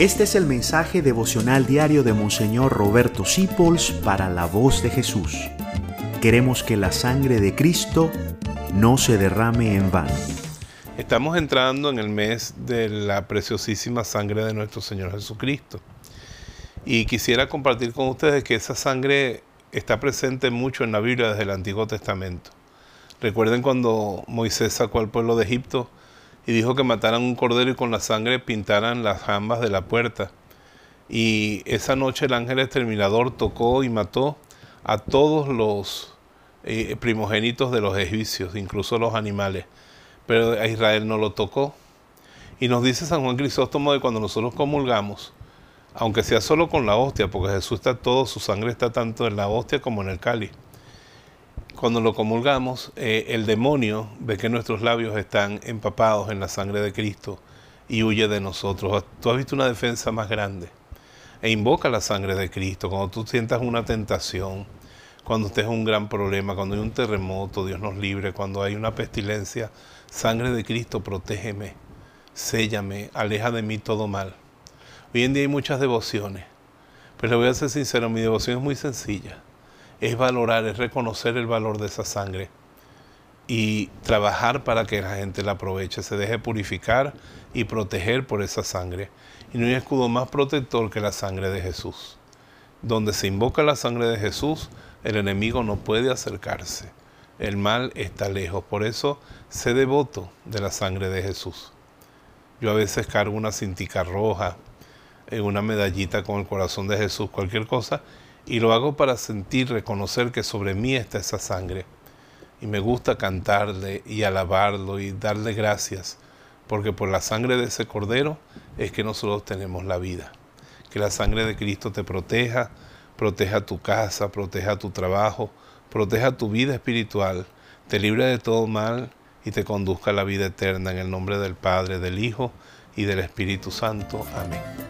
Este es el mensaje devocional diario de Monseñor Roberto Sipols para la voz de Jesús. Queremos que la sangre de Cristo no se derrame en vano. Estamos entrando en el mes de la preciosísima sangre de nuestro Señor Jesucristo. Y quisiera compartir con ustedes que esa sangre está presente mucho en la Biblia desde el Antiguo Testamento. Recuerden cuando Moisés sacó al pueblo de Egipto y dijo que mataran un cordero y con la sangre pintaran las jambas de la puerta. Y esa noche el ángel exterminador tocó y mató a todos los eh, primogénitos de los egipcios, incluso los animales. Pero a Israel no lo tocó. Y nos dice San Juan Crisóstomo de cuando nosotros comulgamos, aunque sea solo con la hostia, porque Jesús está todo, su sangre está tanto en la hostia como en el cáliz cuando lo comulgamos, eh, el demonio ve que nuestros labios están empapados en la sangre de Cristo y huye de nosotros. Tú has visto una defensa más grande. E invoca la sangre de Cristo cuando tú sientas una tentación, cuando estés un gran problema, cuando hay un terremoto, Dios nos libre, cuando hay una pestilencia, sangre de Cristo, protégeme, séllame, aleja de mí todo mal. Hoy en día hay muchas devociones, pero le voy a ser sincero, mi devoción es muy sencilla es valorar, es reconocer el valor de esa sangre y trabajar para que la gente la aproveche, se deje purificar y proteger por esa sangre. Y no hay escudo más protector que la sangre de Jesús. Donde se invoca la sangre de Jesús, el enemigo no puede acercarse. El mal está lejos. Por eso, sé devoto de la sangre de Jesús. Yo a veces cargo una cintica roja, eh, una medallita con el corazón de Jesús, cualquier cosa, y lo hago para sentir, reconocer que sobre mí está esa sangre. Y me gusta cantarle y alabarlo y darle gracias, porque por la sangre de ese cordero es que nosotros tenemos la vida. Que la sangre de Cristo te proteja, proteja tu casa, proteja tu trabajo, proteja tu vida espiritual, te libre de todo mal y te conduzca a la vida eterna en el nombre del Padre, del Hijo y del Espíritu Santo. Amén.